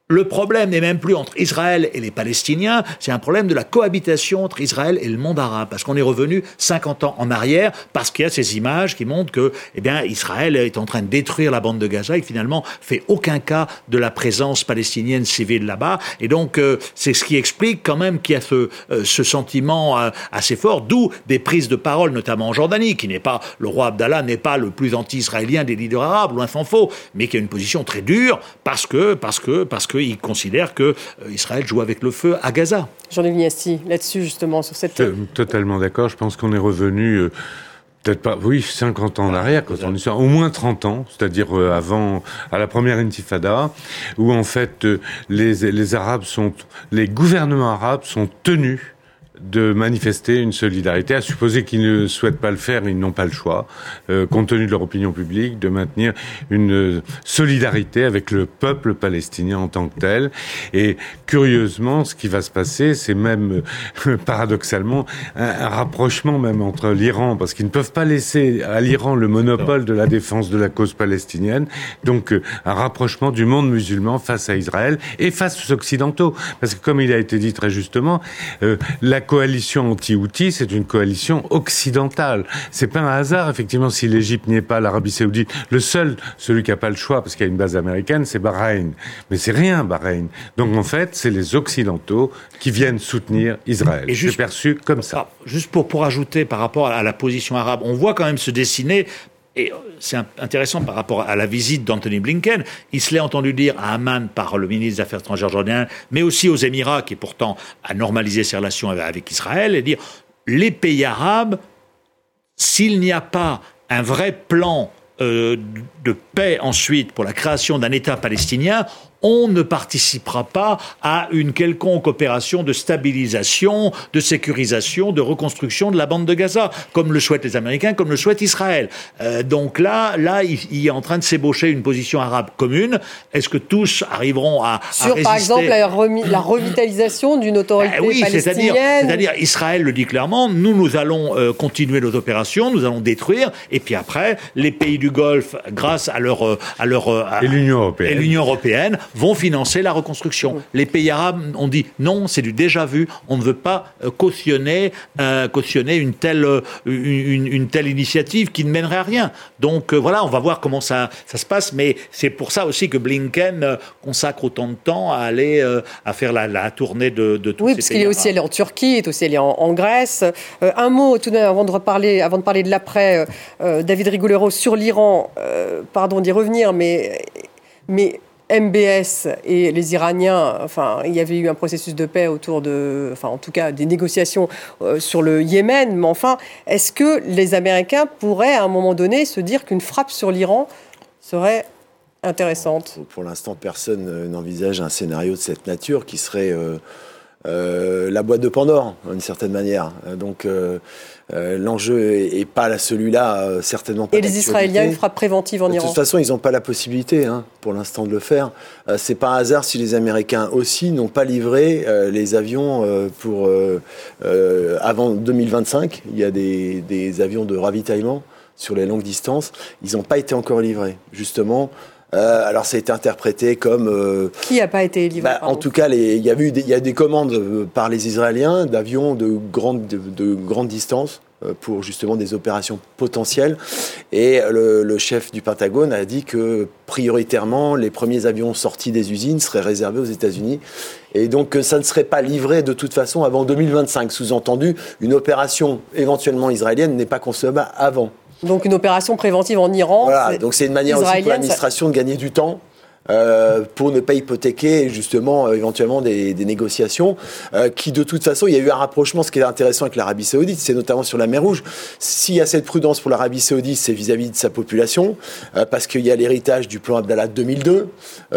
le problème n'est même plus entre Israël et les Palestiniens, c'est un problème de la cohabitation entre Israël et le monde arabe, parce qu'on est revenu 50 ans en arrière, parce qu'il y a ces images qui montrent que, eh bien, Israël est en train de détruire la bande de Gaza et finalement fait aucun cas de la présence palestinienne civile là-bas. Et donc, euh, c'est ce qui explique quand même qu'il y a ce, euh, sentiment euh, assez fort, d'où des prises de parole, notamment en Jordanie, qui n'est pas, le roi Abdallah n'est pas le plus anti-israélien des leaders arabes, loin s'en faut, mais qui a une position très dure, parce que, parce que, parce que qu'il considère que euh, Israël joue avec le feu à Gaza. Jean-Luc Vignasti, là-dessus justement, sur cette... Totalement d'accord, je pense qu'on est revenu... Euh, peut-être pas, oui, 50 ans en arrière, quand on est au moins 30 ans, c'est-à-dire euh, avant, à la première intifada, où en fait les, les Arabes sont, les gouvernements arabes sont tenus de manifester une solidarité, à supposer qu'ils ne souhaitent pas le faire, ils n'ont pas le choix, euh, compte tenu de leur opinion publique, de maintenir une solidarité avec le peuple palestinien en tant que tel. Et curieusement, ce qui va se passer, c'est même euh, (laughs) paradoxalement un, rapprochement même entre l'Iran, parce qu'ils ne peuvent pas laisser à l'Iran le monopole de la défense de la cause palestinienne, donc euh, un rapprochement du monde musulman face à Israël et face aux occidentaux, parce que comme il a été dit très justement, la coalition anti-Houthi, c'est une coalition occidentale. C'est pas un hasard, effectivement, si l'Égypte n'y est pas, l'Arabie Saoudite. Le seul, celui qui n'a pas le choix, parce qu'il y a une base américaine, c'est Bahreïn. Mais c'est rien, Bahreïn. Donc en fait, c'est les Occidentaux qui viennent soutenir Israël. Juste perçu comme ça. Juste pour, pour ajouter par rapport à la position arabe, on voit quand même se dessiner et c'est intéressant par rapport à la visite d'Anthony Blinken, il se l'est entendu dire à Amman par le ministre des Affaires étrangères jordien, mais aussi aux Émirats, qui pourtant a normalisé ses relations avec Israël, et dire les pays arabes, s'il n'y a pas un vrai plan euh, de paix ensuite pour la création d'un État palestinien, on ne participera pas à une quelconque opération de stabilisation, de sécurisation, de reconstruction de la bande de Gaza, comme le souhaitent les Américains, comme le souhaite Israël. Euh, donc là, là, il, est en train de s'ébaucher une position arabe commune. Est-ce que tous arriveront à, sur, par exemple, la, revitalisation d'une autorité ben oui, palestinienne C'est-à-dire, Israël le dit clairement, nous, nous allons euh, continuer nos opérations, nous allons détruire, et puis après, les pays du Golfe, grâce à leur, euh, à leur et l'Union européenne, et l'Union européenne vont financer la reconstruction. Les pays arabes ont dit non, c'est du déjà vu, on ne veut pas euh, cautionner, euh, cautionner une telle, euh, une, telle initiative qui ne mènerait à rien. Donc voilà, on va voir comment ça, ça se passe, mais c'est pour ça aussi que Blinken consacre autant de temps à aller à faire la, tournée de, de tous oui, ces parce qu'il est aussi allé en Turquie, il est aussi allé en, Grèce. un mot tout de même avant de, reparler, avant de parler de l'après, David Rigolero, sur l'Iran, pardon d'y revenir, mais, mais MBS et les Iraniens, enfin, il y avait eu un processus de paix autour de, enfin, en tout cas, des négociations euh, sur le Yémen. Mais enfin, est-ce que les Américains pourraient, à un moment donné, se dire qu'une frappe sur l'Iran serait intéressante? Pour l'instant, personne euh, n'envisage un scénario de cette nature qui serait euh, la boîte de Pandore, d'une certaine manière. Donc, euh, l'enjeu est, pas celui-là, euh, certainement pas. Et les Israéliens, une frappe préventive en Iran De toute façon, ils n'ont pas la possibilité, hein, pour l'instant, de le faire. Euh, c'est pas un hasard si les Américains aussi n'ont pas livré les avions pour avant 2025. Il y a des, des, avions de ravitaillement sur les longues distances. Ils n'ont pas été encore livrés, justement euh, alors ça a été interprété comme... Euh, Qui n'a pas été livré bah, En tout cas, il y, a eu des, y a des commandes euh, par les Israéliens d'avions de grande, de, grande distance pour justement des opérations potentielles. Et le, chef du Pentagone a dit que prioritairement, les premiers avions sortis des usines seraient réservés aux États-Unis. Et donc, ça ne serait pas livré de toute façon avant 2025. Sous-entendu, une opération éventuellement israélienne n'est pas concevable avant. Donc une opération préventive en Iran. Voilà, donc c'est une manière aussi pour l'administration de gagner du temps. Euh, pour ne pas hypothéquer justement euh, éventuellement des, négociations euh, qui de toute façon il y a eu un rapprochement. Ce qui est intéressant avec l'Arabie Saoudite c'est notamment sur la mer Rouge. S'il y a cette prudence pour l'Arabie Saoudite c'est vis-à-vis de sa population parce qu'il y a l'héritage du plan Abdallah 2002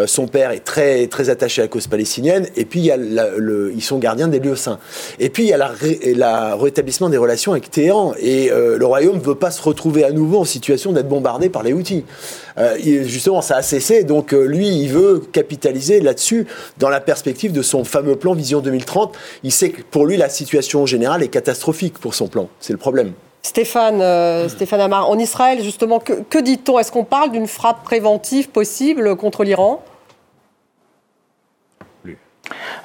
son père est très très attaché à la cause palestinienne. Et puis ils sont gardiens des lieux saints. Et puis il y a la rétablissement des relations avec Téhéran. Et le royaume ne veut pas se retrouver à nouveau en situation d'être bombardé par les Houthis. Justement ça a cessé. Donc lui lui, il veut capitaliser là-dessus dans la perspective de son fameux plan Vision 2030. Il sait que pour lui, la situation générale est catastrophique pour son plan. C'est le problème. Stéphane, euh, Stéphane Amar, en Israël, justement, que, que dit-on? Est-ce qu'on parle d'une frappe préventive possible contre l'Iran?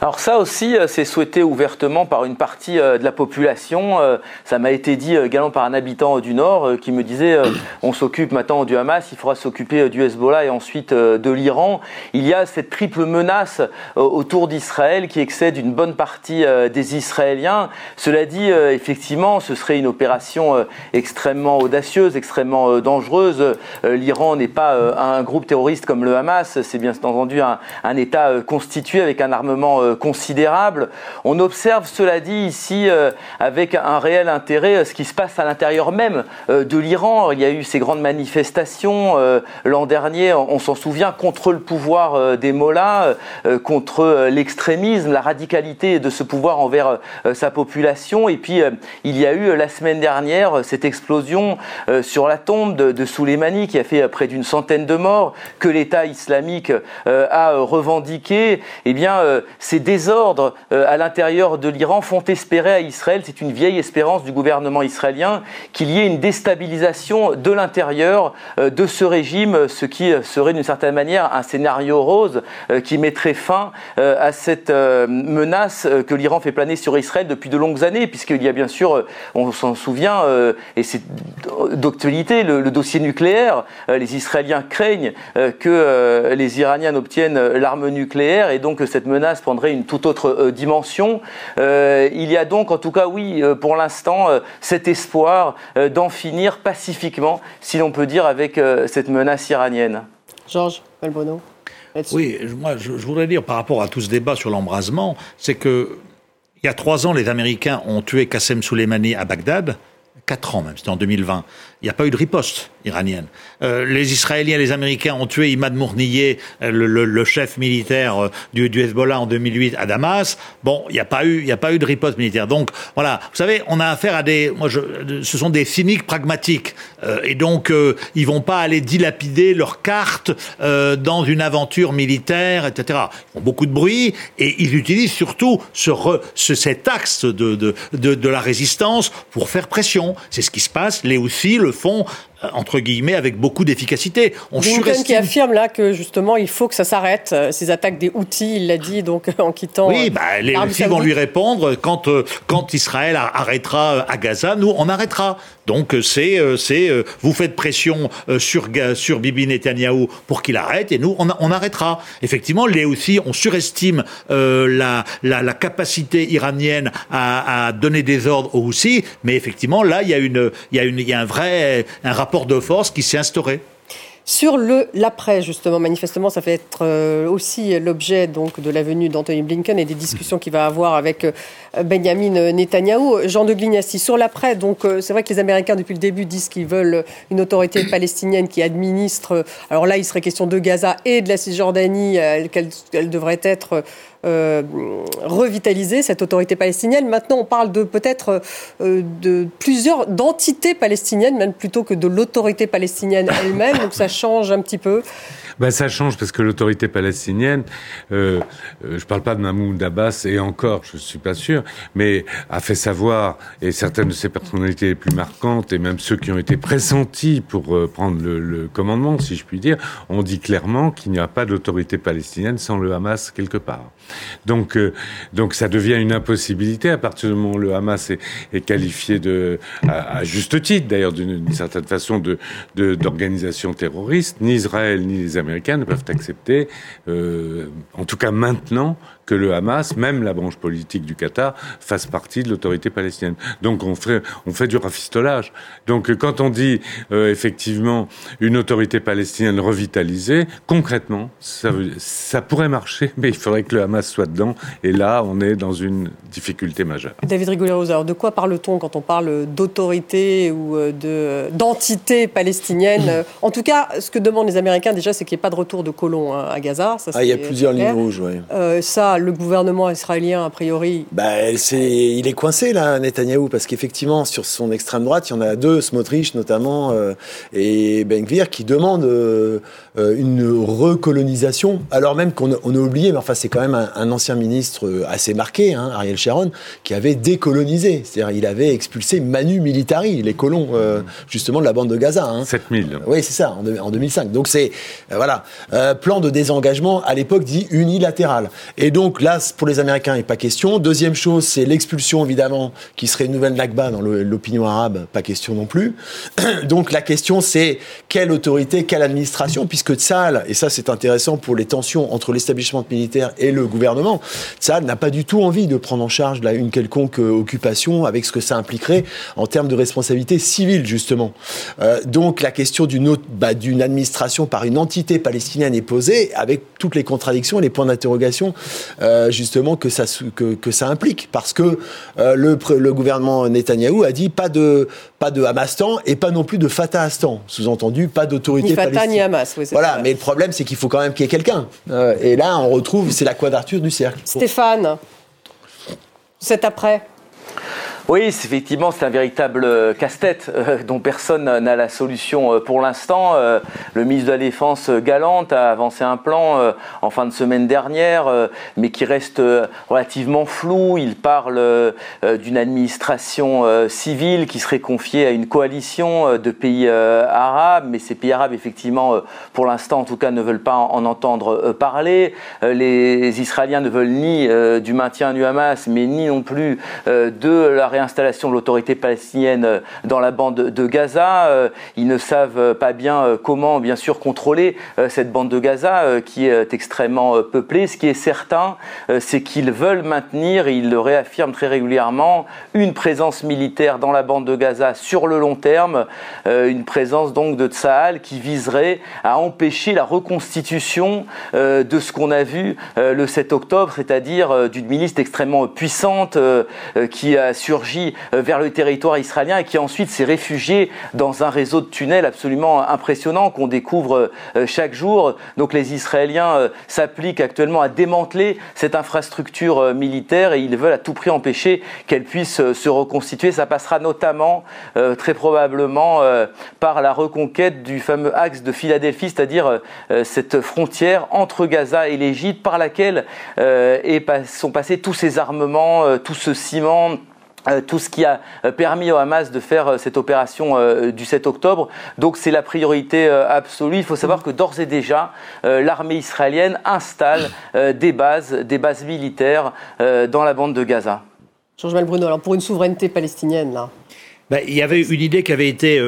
Alors ça aussi, euh, c'est souhaité ouvertement par une partie euh, de la population. Euh, ça m'a été dit également par un habitant du Nord qui me disait on s'occupe maintenant du Hamas, il faudra s'occuper du Hezbollah et ensuite de l'Iran. Il y a cette triple menace autour d'Israël qui excède une bonne partie des Israéliens. Cela dit, effectivement, ce serait une opération extrêmement audacieuse, extrêmement dangereuse. L'Iran n'est pas un groupe terroriste comme le Hamas, c'est bien entendu un, un État constitué avec un armement euh, considérable. On observe, cela dit, ici, euh, avec un réel intérêt, euh, ce qui se passe à l'intérieur même de l'Iran. Il y a eu ces grandes manifestations l'an dernier, on s'en souvient, contre le pouvoir des mollahs, contre l'extrémisme, la radicalité de ce pouvoir envers sa population. Et puis, il y a eu la semaine dernière cette explosion sur la tombe de, de Soleimani qui a fait près d'une centaine de morts, que l'État islamique a revendiqué. Eh bien, ces désordres euh, à l'intérieur de l'Iran font espérer à Israël, c'est une vieille espérance du gouvernement israélien, qu'il y ait une déstabilisation de l'intérieur euh, de ce régime, ce qui serait d'une certaine manière un scénario rose euh, qui mettrait fin à cette menace que l'Iran fait planer sur Israël depuis de longues années, puisqu'il y a bien sûr, on s'en souvient, et c'est d'actualité, le, le, dossier nucléaire. Les Israéliens craignent que les Iraniens obtiennent l'arme nucléaire et donc cette menace prendrait prendrait une toute autre dimension. il y a donc, en tout cas, oui, pour l'instant, cet espoir d'en finir pacifiquement, si l'on peut dire, avec cette menace iranienne. Georges Malbono. Oui, moi, je, voudrais dire par rapport à tout ce débat sur l'embrasement, c'est que il y a trois ans, les Américains ont tué Qassem Soleimani à Bagdad. Quatre ans même, c'était en 2020 il n'y a pas eu de riposte iranienne. Euh, les Israéliens et les Américains ont tué Imad Mourniyeh, euh, le, chef militaire euh, du, Hezbollah en 2008 à Damas. Bon, il n'y a pas eu, il a pas eu de riposte militaire. Donc voilà, vous savez, on a affaire à des, moi, je, ce sont des cyniques pragmatiques, et donc ils vont pas aller dilapider leurs cartes dans une aventure militaire, etc. Ils font beaucoup de bruit et ils utilisent surtout ce, ce cet axe de, de, de, de la résistance pour faire pression. C'est ce qui se passe. Les aussi le font entre guillemets, avec beaucoup d'efficacité. On surestime... qui affirme là que justement il faut que ça s'arrête, euh, ces attaques des outils, il l'a dit donc en quittant. Oui, bah, les outils vont lui répondre quand, euh, quand Israël arrêtera à Gaza, nous on arrêtera. Donc c'est, c'est vous faites pression sur, sur Bibi Netanyahou pour qu'il arrête et nous on, on arrêtera. Effectivement, les outils, on surestime la, la, la, capacité iranienne à, à, donner des ordres aux Houthis, mais effectivement là il y a, une, il y a, une, il y a un vrai un rapport de force qui s'est instauré. Sur l'après, justement, manifestement, ça fait être euh, aussi l'objet donc de la venue d'Anthony Blinken et des discussions qu'il va avoir avec euh, Benjamin Netanyahou. Jean de Glignassi, sur l'après, donc euh, c'est vrai que les Américains depuis le début disent qu'ils veulent une autorité (coughs) palestinienne qui administre. Alors là, il serait question de Gaza et de la Cisjordanie, qu'elle devrait être euh, revitaliser cette autorité palestinienne. Maintenant, on parle de peut-être euh, de plusieurs d'entités palestiniennes, même plutôt que de l'autorité palestinienne elle-même. Donc ça change un petit peu. Ben, ça change parce que l'autorité palestinienne, euh, euh, je parle pas de Mahmoud Abbas et encore, je suis pas sûr, mais a fait savoir et certaines de ses personnalités les plus marquantes et même ceux qui ont été pressentis pour euh, prendre le, commandement, si je puis dire, ont dit clairement qu'il n'y a pas d'autorité palestinienne sans le Hamas quelque part. Donc, donc ça devient une impossibilité à partir du moment où le Hamas est, qualifié de, à, juste titre d'ailleurs d'une certaine façon de d'organisation terroriste. Ni Israël ni les Américains ne peuvent accepter, euh, en tout cas maintenant, que le Hamas, même la branche politique du Qatar, fasse partie de l'autorité palestinienne. Donc on fait, on fait du rafistolage. Donc quand on dit euh, effectivement une autorité palestinienne revitalisée, concrètement, ça, ça pourrait marcher, (laughs) mais il faudrait que le Hamas soit dedans. Et là, on est dans une difficulté majeure. David Rigoulet-Roser, de quoi parle-t-on quand on parle d'autorité ou euh, de, d'entité palestinienne? En tout cas, ce que demandent les Américains déjà, c'est qu'il n'y ait pas de retour de colons hein, à Gaza. Ça, ah, il y a plusieurs lignes rouges, oui. Euh, ça, le gouvernement israélien, a priori bah, Il est coincé, là, Netanyahou, parce qu'effectivement, sur son extrême droite, il y en a deux, Smotrich notamment, euh, et Ben Gvir, qui demandent euh, une recolonisation, alors même qu'on a oublié, mais enfin, c'est quand même un, ancien ministre assez marqué, hein, Ariel Sharon, qui avait décolonisé. C'est-à-dire, il avait expulsé Manu Militari, les colons, justement, de la bande de Gaza. Hein. 7000. Oui, c'est ça, en, en, 2005. Donc, c'est, voilà, plan de désengagement, à l'époque, dit unilatéral. Et donc, donc là, pour les Américains, il n'est pas question. Deuxième chose, c'est l'expulsion, évidemment, qui serait une nouvelle Nakba dans l'opinion arabe, pas question non plus. (clears throat) Donc la question, c'est quelle autorité, quelle administration, puisque Tsahal, et ça c'est intéressant pour les tensions entre l'établissement militaire et le gouvernement, Tsahal n'a pas du tout envie de prendre en charge là, une quelconque euh, occupation avec ce que ça impliquerait en termes de responsabilité civile, justement. Euh, donc la question d'une bah, d'une administration par une entité palestinienne est posée avec toutes les contradictions et les points d'interrogation euh, justement que ça, que, que, ça implique. Parce que euh, le, le gouvernement Netanyahou a dit pas de, pas de Hamastan et pas non plus de Fatahstan. Sous-entendu, pas d'autorité Ni Fatah ni Hamas. Oui, voilà, mais le problème, c'est qu'il faut quand même qu'il y ait quelqu'un. Euh, et là, on retrouve, c'est la quadrature du cercle. Stéphane, c'est après oui, effectivement, c'est un véritable euh, casse-tête euh, (laughs) dont personne n'a la solution euh, pour l'instant. le ministre de la Défense Galante a avancé un plan en fin de semaine dernière, mais qui reste relativement flou. Il parle d'une administration civile qui serait confiée à une coalition de pays arabes, mais ces pays arabes, effectivement, pour l'instant, en tout cas, ne veulent pas en entendre parler. Les Israéliens ne veulent ni du maintien du Hamas, mais ni non plus de la réinstallation de l'autorité palestinienne dans la bande de Gaza. Ils ne savent pas bien comment, bien sûr, contrôler cette bande de Gaza qui est extrêmement peuplée. Ce qui est certain, c'est qu'ils veulent maintenir, et ils le réaffirment très régulièrement, une présence militaire dans la bande de Gaza sur le long terme, une présence donc de Tsahal qui viserait à empêcher la reconstitution de ce qu'on a vu le 7 octobre, c'est-à-dire d'une milice extrêmement puissante qui a surgi vers le territoire israélien et qui ensuite s'est réfugiée dans un réseau de tunnels absolument impressionnant qu'on découvre chaque jour. Donc les Israéliens s'appliquent actuellement à démanteler cette infrastructure militaire et ils veulent à tout prix empêcher qu'elle puisse se reconstituer. Ça passera notamment, très probablement, par la reconquête du fameux axe de Philadelphie, c'est-à-dire cette frontière entre Gaza et l'Égypte par laquelle sont passés tous ces armements, tout ce ciment, euh, tout ce qui a euh, permis au Hamas de faire euh, cette opération du 7 octobre. Donc c'est la priorité absolue. Il faut savoir que d'ores et déjà, l'armée israélienne installe des bases, des bases militaires dans la bande de Gaza. Georges Malbruno, alors pour une souveraineté palestinienne, là ben, Il y avait une idée qui avait été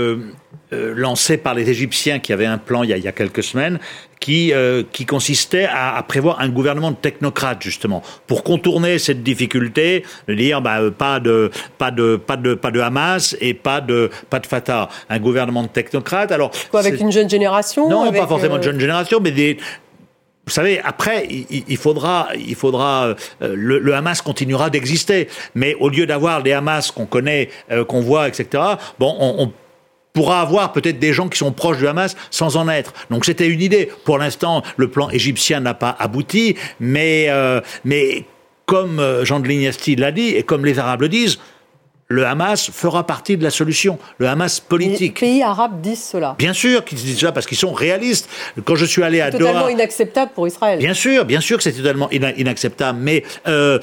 euh, lancé par les Égyptiens qui avaient un plan il y a, il y a quelques semaines qui, euh, qui consistait à, à, prévoir un gouvernement de technocrates justement pour contourner cette difficulté de dire bah, euh, pas de pas de pas de pas de Hamas et pas de pas de Fatah. Un gouvernement de technocrates alors Quoi, avec une jeune génération non pas forcément une jeune génération mais des vous savez, après, il, faudra, il faudra, le, le, Hamas continuera d'exister, mais au lieu d'avoir des Hamas qu'on connaît, qu'on voit, etc. Bon, on, pourra avoir peut-être des gens qui sont proches du Hamas sans en être. Donc c'était une idée. Pour l'instant, le plan égyptien n'a pas abouti, mais, euh, mais comme euh, Jean de Lignasti l'a dit, et comme les Arabes le disent, le Hamas fera partie de la solution, le Hamas politique. Les pays arabes disent cela. Bien sûr qu'ils disent cela parce qu'ils sont réalistes. Quand je suis allé à Doha... totalement inacceptable pour Israël. Bien sûr, bien sûr que c'est totalement inacceptable. Mais euh,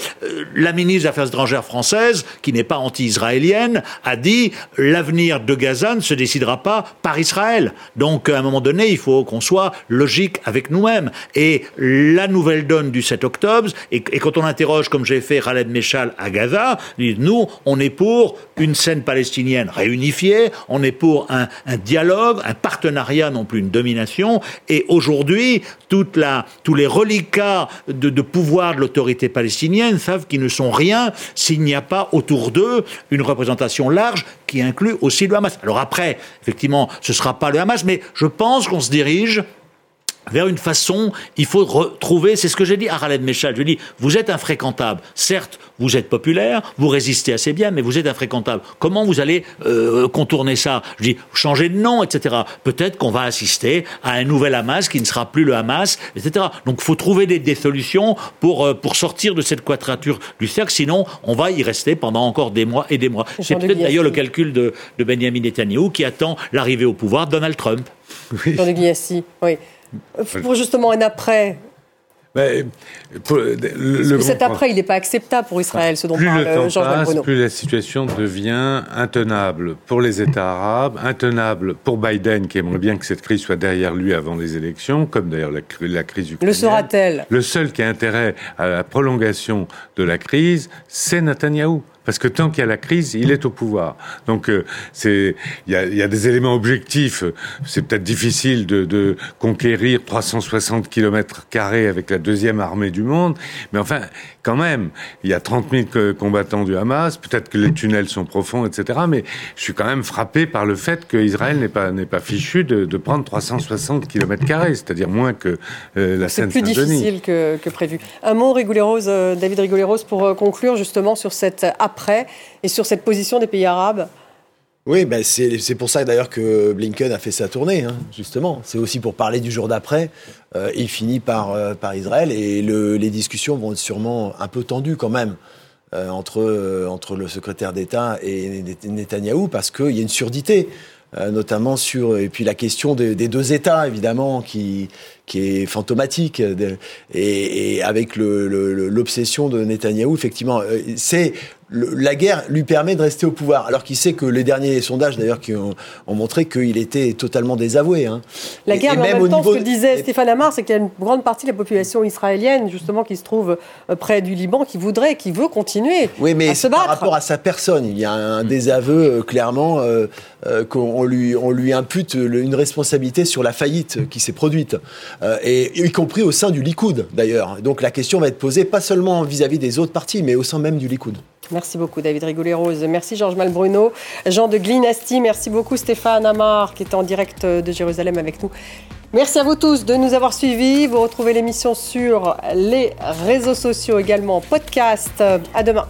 la ministre des Affaires étrangères française, qui n'est pas anti-israélienne, a dit l'avenir de Gaza ne se décidera pas par Israël. Donc à un moment donné, il faut qu'on soit logique avec nous-mêmes. Et la nouvelle donne du 7 octobre, et, et quand on interroge, comme j'ai fait Khaled Meshal à Gaza, nous, on est pour une scène palestinienne réunifiée, on est pour un, dialogue, un partenariat, non plus une domination. Et aujourd'hui, tous les reliquats de pouvoir de l'autorité palestinienne savent qu'ils ne sont rien s'il n'y a pas autour d'eux une représentation large qui inclut aussi le Hamas. Alors après, effectivement, ce ne sera pas le Hamas, mais je pense qu'on se dirige vers une façon, il faut retrouver, c'est ce que j'ai dit à Khaled Meshal, je lui ai dit, vous êtes infréquentable, certes, vous êtes populaire, vous résistez assez bien, mais vous êtes infréquentable. Comment vous allez euh, contourner ça? Je dis, changer de nom, etc. Peut-être qu'on va assister à un nouvel Hamas qui ne sera plus le Hamas, etc. Donc il faut trouver des, des solutions pour, euh, pour sortir de cette quadrature du cercle, sinon on va y rester pendant encore des mois et des mois. C'est peut-être d'ailleurs le calcul de, de Benjamin Netanyahu qui attend l'arrivée au pouvoir de Donald Trump. Oui. Jean oui. Pour justement un après. Ben, le, cet après, il n'est pas acceptable pour Israël, ce dont plus parle le temps Georges passe, Plus la situation devient intenable pour les États arabes, intenable pour Biden, qui aimerait bien que cette crise soit derrière lui avant les élections, comme d'ailleurs la, la, crise ukrainienne. Le sera-t-elle? Le seul qui a intérêt à la prolongation de la crise, c'est Netanyahou. Parce que tant qu'il y a la crise, il est au pouvoir. Donc euh, c'est il y a, y a, des éléments objectifs. C'est peut-être difficile de, de, conquérir 360 kilomètres carrés avec la deuxième armée du monde, mais enfin quand même, il y a 30 000 combattants du Hamas. Peut-être que les tunnels sont profonds, etc. Mais je suis quand même frappé par le fait qu'Israël n'est pas n'est pas fichu de, de prendre 360 kilomètres carrés, c'est-à-dire moins que euh, la Seine-Saint-Denis. C'est plus difficile que, que, prévu. Un mot, Rigoleros, euh, David Rigoleros, pour euh, conclure justement sur cette après et sur cette position des pays arabes oui, ben c'est pour ça d'ailleurs que Blinken a fait sa tournée, hein, justement. C'est aussi pour parler du jour d'après. Euh, il finit par, euh, par Israël et le, les discussions vont être sûrement un peu tendues quand même euh, entre, euh, entre le secrétaire d'État et Netanyahou parce qu'il y a une surdité. Euh, notamment sur et puis la question des, des deux États évidemment qui qui est fantomatique de, et, et, avec l'obsession le, de Netanyahou effectivement c'est la guerre lui permet de rester au pouvoir, alors qu'il sait que les derniers sondages, d'ailleurs, qui ont, montré qu'il était totalement désavoué. Hein. La guerre, mais en même, temps, ce que disait Stéphane Amar, c'est qu'il y a une grande partie de la population israélienne, justement, qui se trouve euh, près du Liban, qui voudrait, qui veut continuer oui, mais à se battre. Par rapport à sa personne, il y a un désaveu, euh, clairement, euh, qu'on lui, on lui impute une responsabilité sur la faillite qui s'est produite, et y compris au sein du Likoud, d'ailleurs. Donc la question va être posée pas seulement vis-à-vis des autres partis, mais au sein même du Likoud. Merci beaucoup David Rigoulet-Rose. Merci Georges Malbruno. Jean de Glinasti, merci beaucoup Stéphane Amar qui est en direct de Jérusalem avec nous. Merci à vous tous de nous avoir suivis. Vous retrouvez l'émission sur les réseaux sociaux également, podcast. À demain.